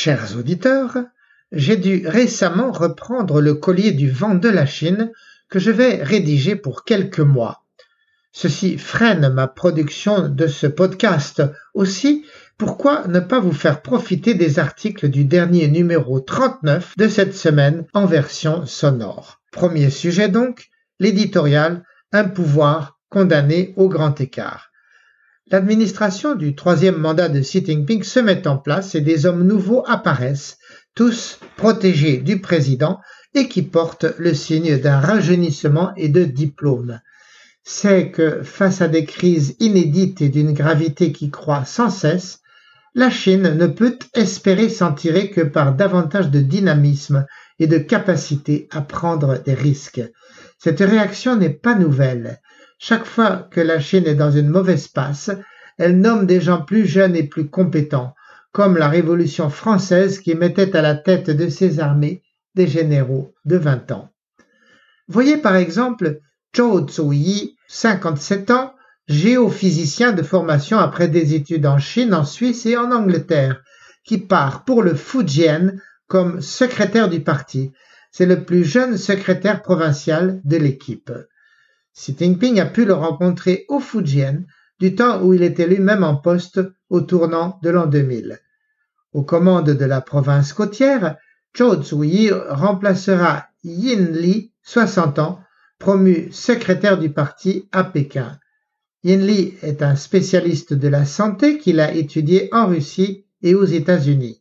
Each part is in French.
Chers auditeurs, j'ai dû récemment reprendre le collier du vent de la Chine que je vais rédiger pour quelques mois. Ceci freine ma production de ce podcast. Aussi, pourquoi ne pas vous faire profiter des articles du dernier numéro 39 de cette semaine en version sonore? Premier sujet donc, l'éditorial Un pouvoir condamné au grand écart. L'administration du troisième mandat de Xi Jinping se met en place et des hommes nouveaux apparaissent, tous protégés du président et qui portent le signe d'un rajeunissement et de diplôme. C'est que face à des crises inédites et d'une gravité qui croît sans cesse, la Chine ne peut espérer s'en tirer que par davantage de dynamisme et de capacité à prendre des risques. Cette réaction n'est pas nouvelle. Chaque fois que la Chine est dans une mauvaise passe, elle nomme des gens plus jeunes et plus compétents, comme la Révolution française qui mettait à la tête de ses armées des généraux de 20 ans. Voyez par exemple Zhou Zuyi, 57 ans, géophysicien de formation après des études en Chine, en Suisse et en Angleterre, qui part pour le Fujian comme secrétaire du parti. C'est le plus jeune secrétaire provincial de l'équipe. Xi Jinping a pu le rencontrer au Fujian du temps où il était lui-même en poste au tournant de l'an 2000. Aux commandes de la province côtière, Zhou Zuyi remplacera Yin Li, 60 ans, promu secrétaire du parti à Pékin. Yin Li est un spécialiste de la santé qu'il a étudié en Russie et aux États-Unis.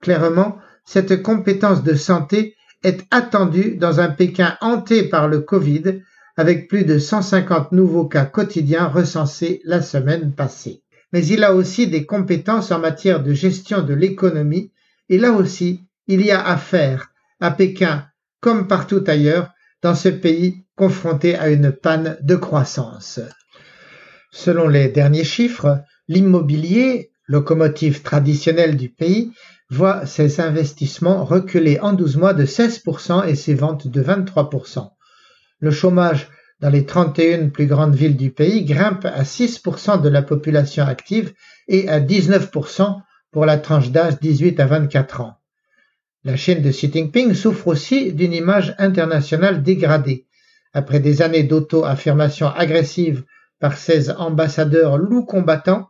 Clairement, cette compétence de santé est attendue dans un Pékin hanté par le Covid avec plus de 150 nouveaux cas quotidiens recensés la semaine passée. Mais il a aussi des compétences en matière de gestion de l'économie et là aussi, il y a à faire à Pékin comme partout ailleurs dans ce pays confronté à une panne de croissance. Selon les derniers chiffres, l'immobilier, locomotive traditionnelle du pays, voit ses investissements reculer en 12 mois de 16% et ses ventes de 23%. Le chômage dans les 31 plus grandes villes du pays grimpe à 6% de la population active et à 19% pour la tranche d'âge 18 à 24 ans. La Chine de Xi Jinping souffre aussi d'une image internationale dégradée. Après des années d'auto-affirmation agressive par ses ambassadeurs loups combattants,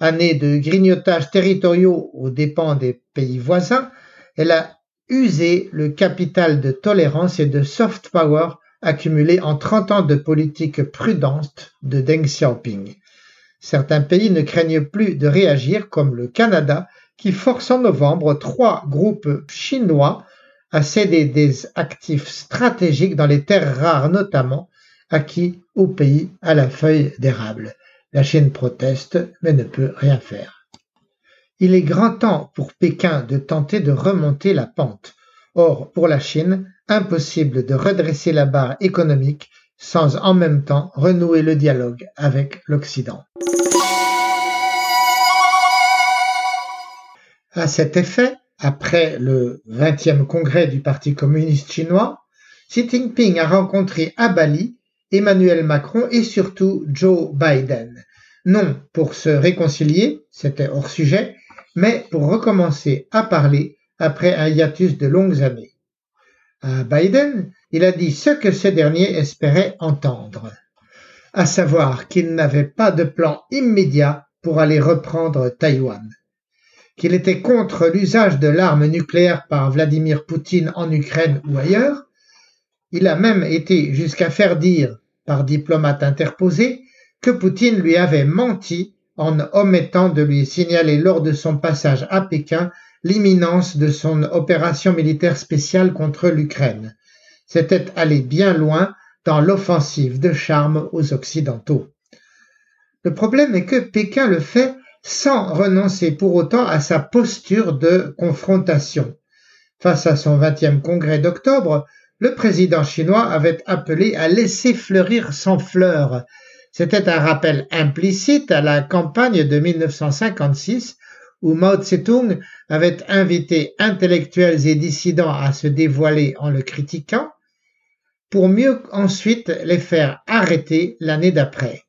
années de grignotages territoriaux aux dépens des pays voisins, elle a usé le capital de tolérance et de soft power accumulé en 30 ans de politique prudente de Deng Xiaoping. Certains pays ne craignent plus de réagir comme le Canada qui force en novembre trois groupes chinois à céder des actifs stratégiques dans les terres rares notamment acquis au pays à la feuille d'érable. La Chine proteste mais ne peut rien faire. Il est grand temps pour Pékin de tenter de remonter la pente. Or, pour la Chine, impossible de redresser la barre économique sans en même temps renouer le dialogue avec l'Occident. À cet effet, après le 20e congrès du Parti communiste chinois, Xi Jinping a rencontré à Bali Emmanuel Macron et surtout Joe Biden. Non pour se réconcilier, c'était hors sujet, mais pour recommencer à parler après un hiatus de longues années. À Biden, il a dit ce que ce dernier espérait entendre, à savoir qu'il n'avait pas de plan immédiat pour aller reprendre Taïwan, qu'il était contre l'usage de l'arme nucléaire par Vladimir Poutine en Ukraine ou ailleurs. Il a même été jusqu'à faire dire, par diplomate interposé, que Poutine lui avait menti en omettant de lui signaler lors de son passage à Pékin l'imminence de son opération militaire spéciale contre l'Ukraine. C'était aller bien loin dans l'offensive de charme aux Occidentaux. Le problème est que Pékin le fait sans renoncer pour autant à sa posture de confrontation. Face à son 20e congrès d'octobre, le président chinois avait appelé à laisser fleurir sans fleurs. C'était un rappel implicite à la campagne de 1956 où Mao Tse-tung avait invité intellectuels et dissidents à se dévoiler en le critiquant, pour mieux ensuite les faire arrêter l'année d'après.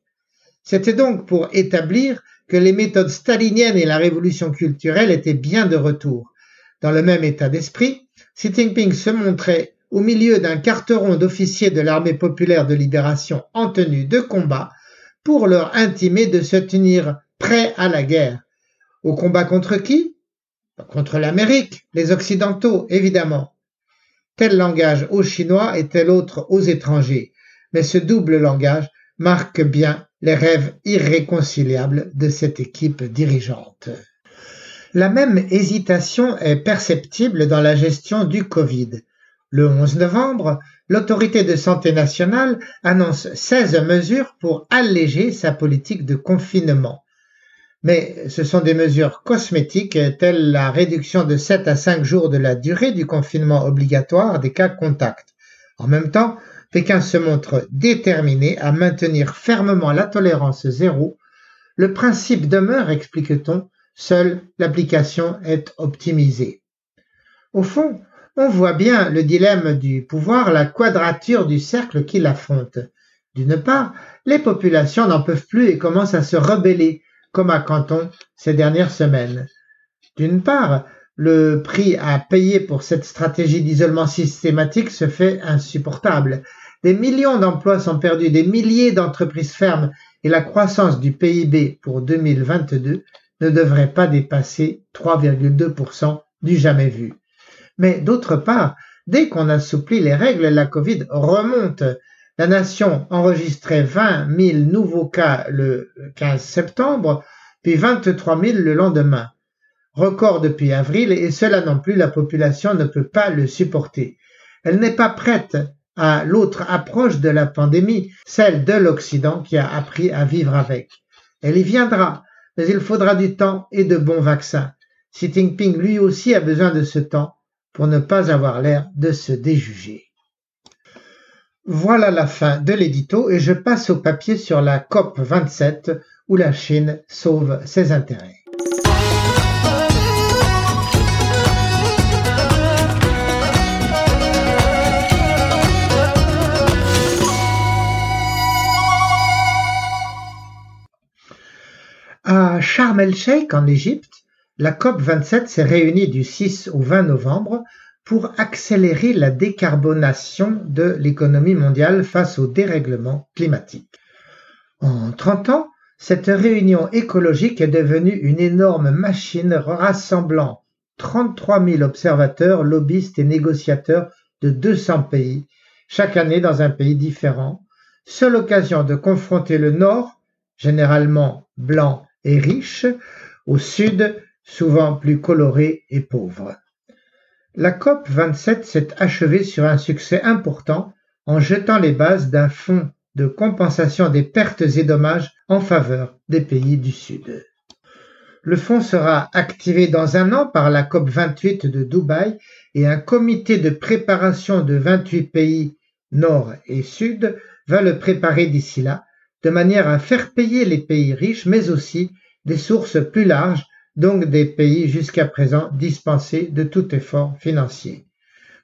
C'était donc pour établir que les méthodes staliniennes et la révolution culturelle étaient bien de retour. Dans le même état d'esprit, Xi Jinping se montrait au milieu d'un carteron d'officiers de l'armée populaire de libération en tenue de combat pour leur intimer de se tenir prêts à la guerre. Au combat contre qui? Contre l'Amérique, les Occidentaux, évidemment. Tel langage aux Chinois et tel autre aux étrangers? Mais ce double langage marque bien les rêves irréconciliables de cette équipe dirigeante. La même hésitation est perceptible dans la gestion du Covid. Le 11 novembre, l'autorité de santé nationale annonce 16 mesures pour alléger sa politique de confinement. Mais ce sont des mesures cosmétiques telles la réduction de 7 à 5 jours de la durée du confinement obligatoire des cas contacts. En même temps, Pékin se montre déterminé à maintenir fermement la tolérance zéro. Le principe demeure, explique-t-on, seule l'application est optimisée. Au fond, on voit bien le dilemme du pouvoir, la quadrature du cercle qui l'affronte. D'une part, les populations n'en peuvent plus et commencent à se rebeller, comme à Canton ces dernières semaines. D'une part, le prix à payer pour cette stratégie d'isolement systématique se fait insupportable. Des millions d'emplois sont perdus, des milliers d'entreprises ferment et la croissance du PIB pour 2022 ne devrait pas dépasser 3,2% du jamais vu. Mais d'autre part, dès qu'on assouplit les règles, la Covid remonte. La nation enregistrait 20 000 nouveaux cas le 15 septembre, puis 23 000 le lendemain. Record depuis avril, et cela non plus, la population ne peut pas le supporter. Elle n'est pas prête à l'autre approche de la pandémie, celle de l'Occident qui a appris à vivre avec. Elle y viendra, mais il faudra du temps et de bons vaccins. Xi Jinping lui aussi a besoin de ce temps pour ne pas avoir l'air de se déjuger. Voilà la fin de l'édito et je passe au papier sur la COP 27 où la Chine sauve ses intérêts. À Sharm el-Sheikh en Égypte, la COP27 s'est réunie du 6 au 20 novembre pour accélérer la décarbonation de l'économie mondiale face au dérèglement climatique. En 30 ans, cette réunion écologique est devenue une énorme machine rassemblant 33 000 observateurs, lobbyistes et négociateurs de 200 pays, chaque année dans un pays différent, seule occasion de confronter le Nord, généralement blanc et riche, au Sud, souvent plus coloré et pauvre. La COP 27 s'est achevée sur un succès important en jetant les bases d'un fonds de compensation des pertes et dommages en faveur des pays du Sud. Le fonds sera activé dans un an par la COP 28 de Dubaï et un comité de préparation de 28 pays nord et sud va le préparer d'ici là, de manière à faire payer les pays riches, mais aussi des sources plus larges donc des pays jusqu'à présent dispensés de tout effort financier.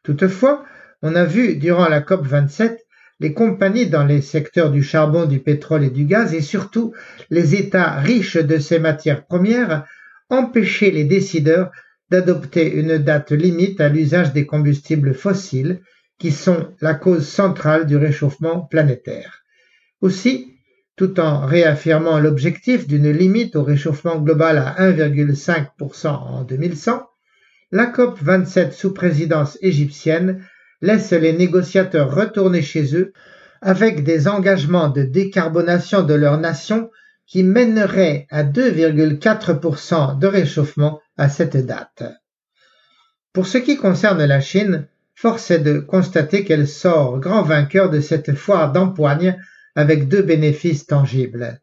Toutefois, on a vu durant la COP 27 les compagnies dans les secteurs du charbon, du pétrole et du gaz et surtout les États riches de ces matières premières empêcher les décideurs d'adopter une date limite à l'usage des combustibles fossiles qui sont la cause centrale du réchauffement planétaire. Aussi, tout en réaffirmant l'objectif d'une limite au réchauffement global à 1,5% en 2100, la COP 27 sous présidence égyptienne laisse les négociateurs retourner chez eux avec des engagements de décarbonation de leur nation qui mèneraient à 2,4% de réchauffement à cette date. Pour ce qui concerne la Chine, force est de constater qu'elle sort grand vainqueur de cette foire d'empoigne avec deux bénéfices tangibles.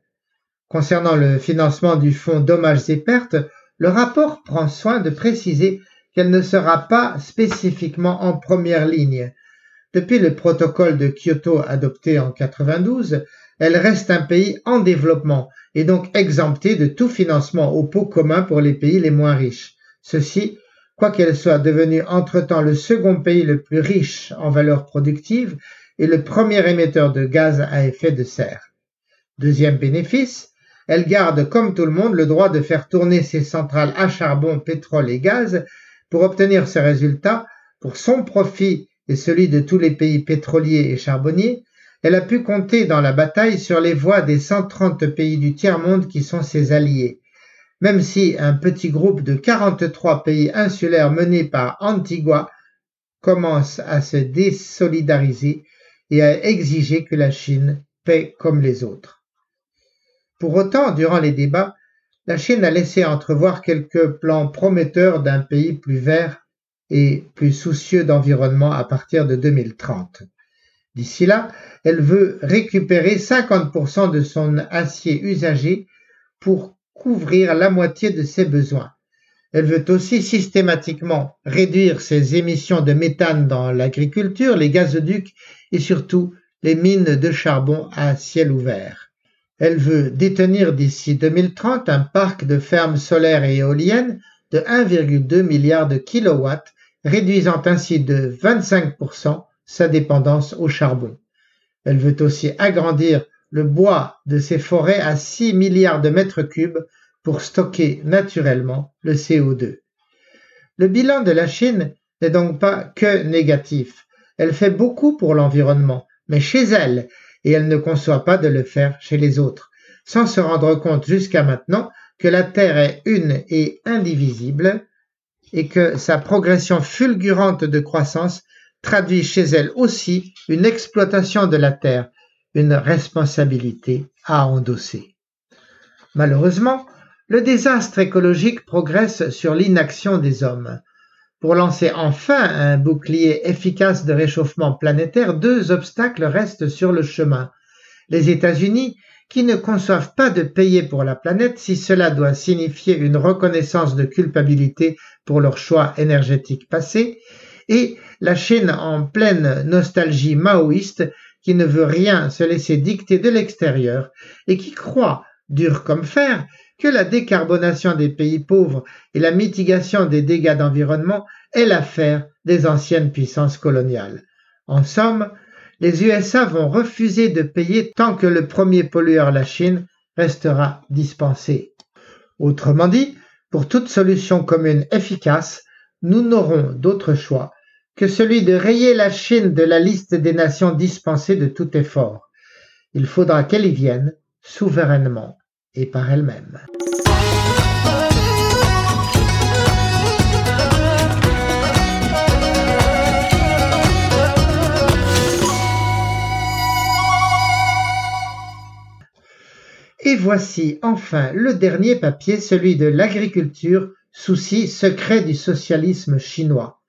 Concernant le financement du fonds dommages et pertes, le rapport prend soin de préciser qu'elle ne sera pas spécifiquement en première ligne. Depuis le protocole de Kyoto adopté en 92, elle reste un pays en développement et donc exemptée de tout financement au pot commun pour les pays les moins riches. Ceci, quoiqu'elle soit devenue entre-temps le second pays le plus riche en valeur productive le premier émetteur de gaz à effet de serre. Deuxième bénéfice, elle garde comme tout le monde le droit de faire tourner ses centrales à charbon, pétrole et gaz Pour obtenir ce résultat, pour son profit et celui de tous les pays pétroliers et charbonniers, elle a pu compter dans la bataille sur les voix des 130 pays du tiers-monde qui sont ses alliés. Même si un petit groupe de 43 pays insulaires mené par Antigua commence à se désolidariser et à exiger que la Chine paie comme les autres. Pour autant, durant les débats, la Chine a laissé entrevoir quelques plans prometteurs d'un pays plus vert et plus soucieux d'environnement à partir de 2030. D'ici là, elle veut récupérer 50% de son acier usagé pour couvrir la moitié de ses besoins. Elle veut aussi systématiquement réduire ses émissions de méthane dans l'agriculture, les gazoducs et surtout les mines de charbon à ciel ouvert. Elle veut détenir d'ici 2030 un parc de fermes solaires et éoliennes de 1,2 milliard de kilowatts, réduisant ainsi de 25% sa dépendance au charbon. Elle veut aussi agrandir le bois de ses forêts à 6 milliards de mètres cubes pour stocker naturellement le CO2. Le bilan de la Chine n'est donc pas que négatif. Elle fait beaucoup pour l'environnement, mais chez elle, et elle ne conçoit pas de le faire chez les autres, sans se rendre compte jusqu'à maintenant que la Terre est une et indivisible, et que sa progression fulgurante de croissance traduit chez elle aussi une exploitation de la Terre, une responsabilité à endosser. Malheureusement, le désastre écologique progresse sur l'inaction des hommes. Pour lancer enfin un bouclier efficace de réchauffement planétaire, deux obstacles restent sur le chemin. Les États-Unis, qui ne conçoivent pas de payer pour la planète si cela doit signifier une reconnaissance de culpabilité pour leur choix énergétique passé, et la Chine en pleine nostalgie maoïste qui ne veut rien se laisser dicter de l'extérieur et qui croit, dur comme fer, que la décarbonation des pays pauvres et la mitigation des dégâts d'environnement est l'affaire des anciennes puissances coloniales. En somme, les USA vont refuser de payer tant que le premier pollueur, la Chine, restera dispensé. Autrement dit, pour toute solution commune efficace, nous n'aurons d'autre choix que celui de rayer la Chine de la liste des nations dispensées de tout effort. Il faudra qu'elle y vienne souverainement et par elle-même. Et voici enfin le dernier papier, celui de l'agriculture, souci secret du socialisme chinois,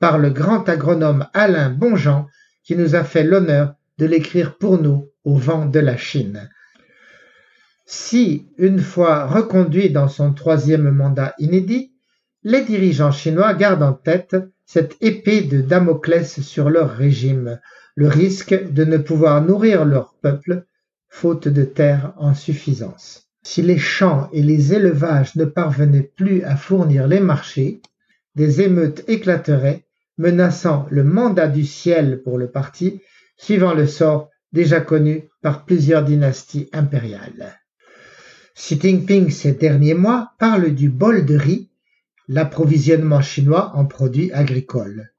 par le grand agronome Alain Bonjean, qui nous a fait l'honneur de l'écrire pour nous au vent de la Chine. Si, une fois reconduit dans son troisième mandat inédit, les dirigeants chinois gardent en tête cette épée de Damoclès sur leur régime, le risque de ne pouvoir nourrir leur peuple, faute de terre en suffisance. Si les champs et les élevages ne parvenaient plus à fournir les marchés, des émeutes éclateraient, menaçant le mandat du ciel pour le parti, suivant le sort déjà connu par plusieurs dynasties impériales. Xi Jinping ces derniers mois parle du bol de riz, l'approvisionnement chinois en produits agricoles.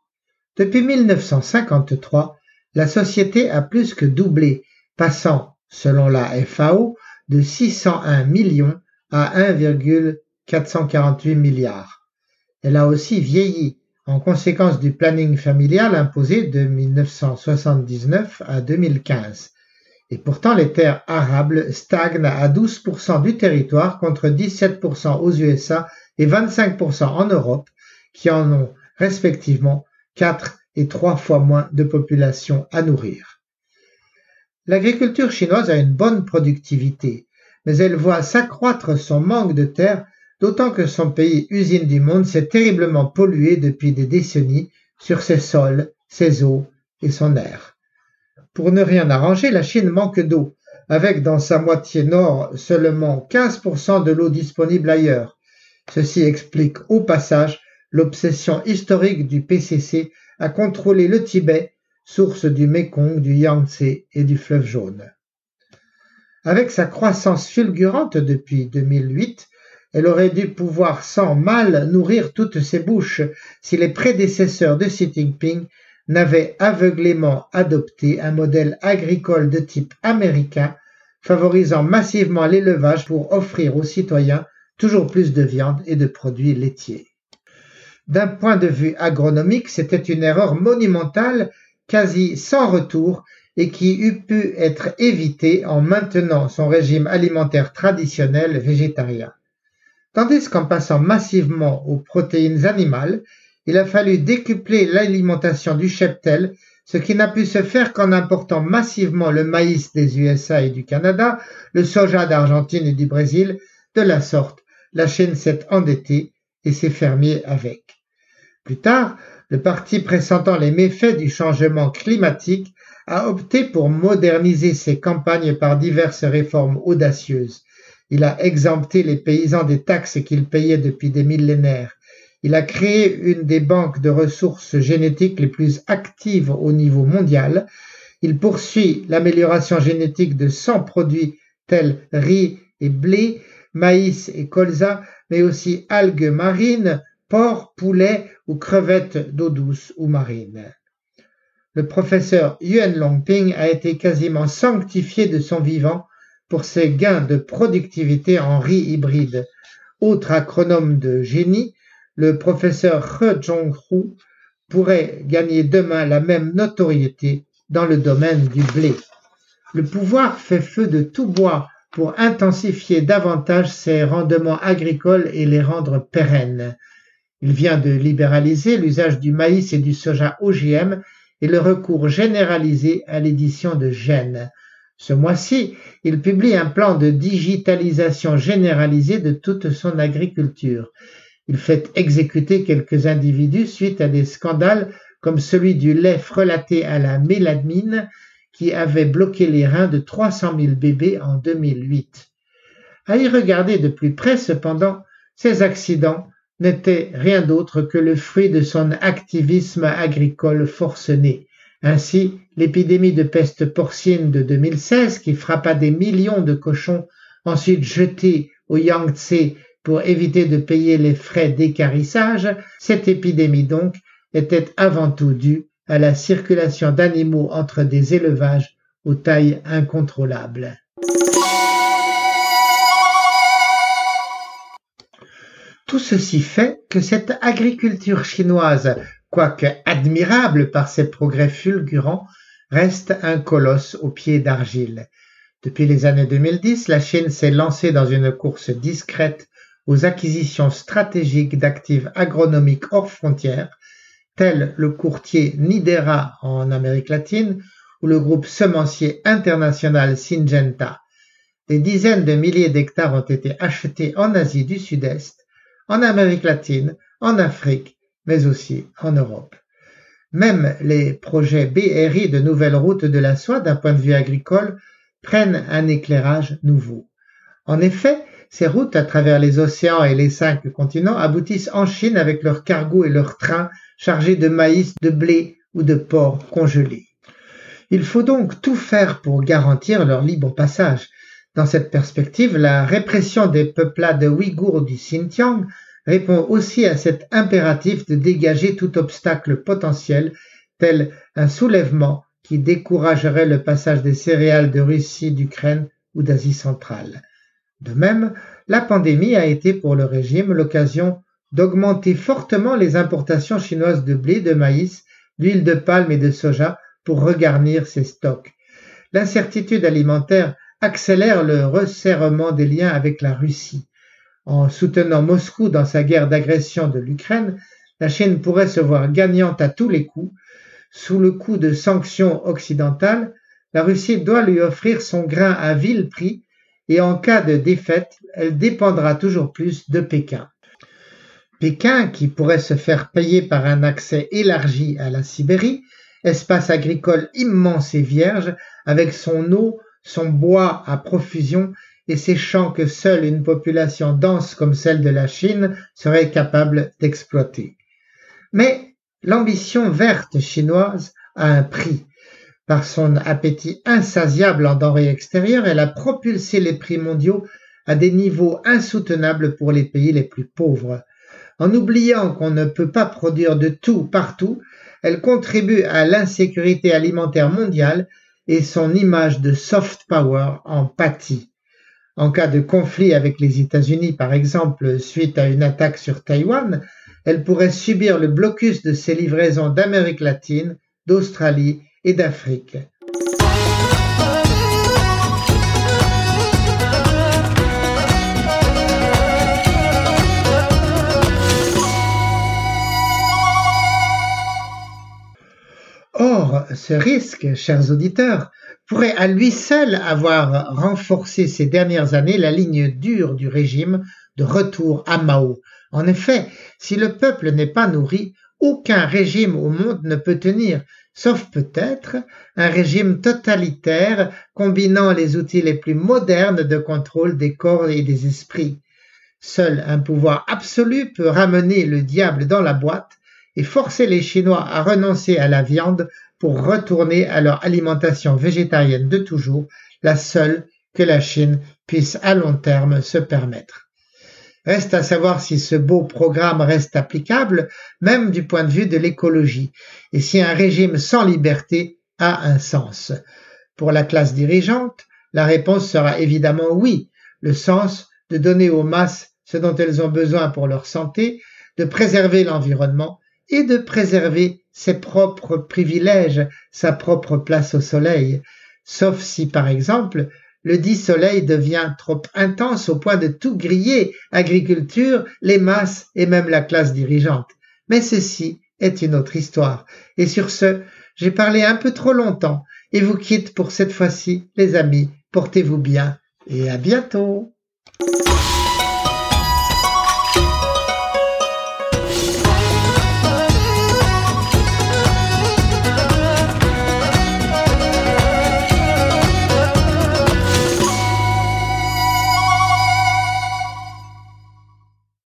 Depuis 1953, la société a plus que doublé, passant, selon la FAO, de 601 millions à 1,448 milliards. Elle a aussi vieilli en conséquence du planning familial imposé de 1979 à 2015. Et pourtant, les terres arables stagnent à 12% du territoire contre 17% aux USA et 25% en Europe, qui en ont respectivement 4 et 3 fois moins de population à nourrir. L'agriculture chinoise a une bonne productivité, mais elle voit s'accroître son manque de terre, d'autant que son pays usine du monde s'est terriblement pollué depuis des décennies sur ses sols, ses eaux et son air. Pour ne rien arranger, la Chine manque d'eau, avec dans sa moitié nord seulement 15% de l'eau disponible ailleurs. Ceci explique au passage l'obsession historique du PCC à contrôler le Tibet, source du Mekong, du Yangtze et du fleuve jaune. Avec sa croissance fulgurante depuis 2008, Elle aurait dû pouvoir sans mal nourrir toutes ses bouches si les prédécesseurs de Xi Jinping n'avaient aveuglément adopté un modèle agricole de type américain favorisant massivement l'élevage pour offrir aux citoyens toujours plus de viande et de produits laitiers. D'un point de vue agronomique, c'était une erreur monumentale, quasi sans retour, et qui eût pu être évitée en maintenant son régime alimentaire traditionnel végétarien. Tandis qu'en passant massivement aux protéines animales, il a fallu décupler l'alimentation du cheptel ce qui n'a pu se faire qu'en important massivement le maïs des USA et du Canada, le soja d'Argentine et du Brésil. De la sorte, la Chine s'est endettée et ses fermiers avec. Plus tard, le parti pressentant les méfaits du changement climatique a opté pour moderniser ses campagnes par diverses réformes audacieuses. Il a exempté les paysans des taxes qu'ils payaient depuis des millénaires. Il a créé une des banques de ressources génétiques les plus actives au niveau mondial. Il poursuit l'amélioration génétique de 100 produits tels riz et blé, maïs et colza, mais aussi algues marines, porc, poulet ou crevettes d'eau douce ou marine. Le professeur Yuan Longping a été quasiment sanctifié de son vivant pour ses gains de productivité en riz hybride. Autre acronome de génie, le professeur He Zhonghu pourrait gagner demain la même notoriété dans le domaine du blé. Le pouvoir fait feu de tout bois pour intensifier davantage ses rendements agricoles et les rendre pérennes. Il vient de libéraliser l'usage du maïs et du soja OGM et le recours généralisé à l'édition de gènes. Ce mois-ci, il publie un plan de digitalisation généralisée de toute son agriculture. Il fait exécuter quelques individus suite à des scandales comme celui du lait frelaté à la mélamine qui avait bloqué les reins de 300 000 bébés en 2008. À y regarder de plus près cependant, ces accidents n'étaient rien d'autre que le fruit de son activisme agricole forcené. Ainsi, l'épidémie de peste porcine de 2016 qui frappa des millions de cochons ensuite jetés au Yangtze pour éviter de payer les frais d'écarissage, cette épidémie donc était avant tout due à la circulation d'animaux entre des élevages aux tailles incontrôlables. Tout ceci fait que cette agriculture chinoise, quoique admirable par ses progrès fulgurants, reste un colosse aux pieds d'argile. Depuis les années 2010, la Chine s'est lancée dans une course discrète aux acquisitions stratégiques d'actifs agronomiques hors frontières, tels le courtier Nidera en Amérique latine ou le groupe semencier international Syngenta. Des dizaines de milliers d'hectares ont été achetés en Asie du Sud-Est, en Amérique latine, en Afrique, mais aussi en Europe. Même les projets BRI de nouvelles routes de la soie d'un point de vue agricole prennent un éclairage nouveau. En effet, ces routes à travers les océans et les cinq continents aboutissent en Chine avec leurs cargos et leurs trains chargés de maïs, de blé ou de porc congelés. Il faut donc tout faire pour garantir leur libre passage. Dans cette perspective, la répression des peuplades ouïghours du Xinjiang répond aussi à cet impératif de dégager tout obstacle potentiel, tel un soulèvement qui découragerait le passage des céréales de Russie, d'Ukraine ou d'Asie centrale. De même, la pandémie a été pour le régime l'occasion d'augmenter fortement les importations chinoises de blé, de maïs, d'huile de palme et de soja pour regarnir ses stocks. L'incertitude alimentaire accélère le resserrement des liens avec la Russie. En soutenant Moscou dans sa guerre d'agression de l'Ukraine, la Chine pourrait se voir gagnante à tous les coups. Sous le coup de sanctions occidentales, la Russie doit lui offrir son grain à vil prix et en cas de défaite, elle dépendra toujours plus de Pékin. Pékin, qui pourrait se faire payer par un accès élargi à la Sibérie, espace agricole immense et vierge, avec son eau, son bois à profusion et ses champs que seule une population dense comme celle de la Chine serait capable d'exploiter. Mais l'ambition verte chinoise a un prix, par son appétit insatiable en denrées extérieures, elle a propulsé les prix mondiaux à des niveaux insoutenables pour les pays les plus pauvres. En oubliant qu'on ne peut pas produire de tout partout, elle contribue à l'insécurité alimentaire mondiale et son image de soft power en pâtit. En cas de conflit avec les États-Unis, par exemple, suite à une attaque sur Taïwan, elle pourrait subir le blocus de ses livraisons d'Amérique latine, d'Australie d'Afrique. Or, ce risque, chers auditeurs, pourrait à lui seul avoir renforcé ces dernières années la ligne dure du régime de retour à Mao. En effet, si le peuple n'est pas nourri, aucun régime au monde ne peut tenir, sauf peut-être un régime totalitaire combinant les outils les plus modernes de contrôle des corps et des esprits. Seul un pouvoir absolu peut ramener le diable dans la boîte et forcer les Chinois à renoncer à la viande pour retourner à leur alimentation végétarienne de toujours, la seule que la Chine puisse à long terme se permettre. Reste à savoir si ce beau programme reste applicable, même du point de vue de l'écologie, et si un régime sans liberté a un sens. Pour la classe dirigeante, la réponse sera évidemment oui, le sens de donner aux masses ce dont elles ont besoin pour leur santé, de préserver l'environnement et de préserver ses propres privilèges, sa propre place au soleil, sauf si par exemple le dit soleil devient trop intense au point de tout griller, agriculture, les masses et même la classe dirigeante. Mais ceci est une autre histoire. Et sur ce, j'ai parlé un peu trop longtemps et vous quitte pour cette fois-ci, les amis. Portez-vous bien et à bientôt.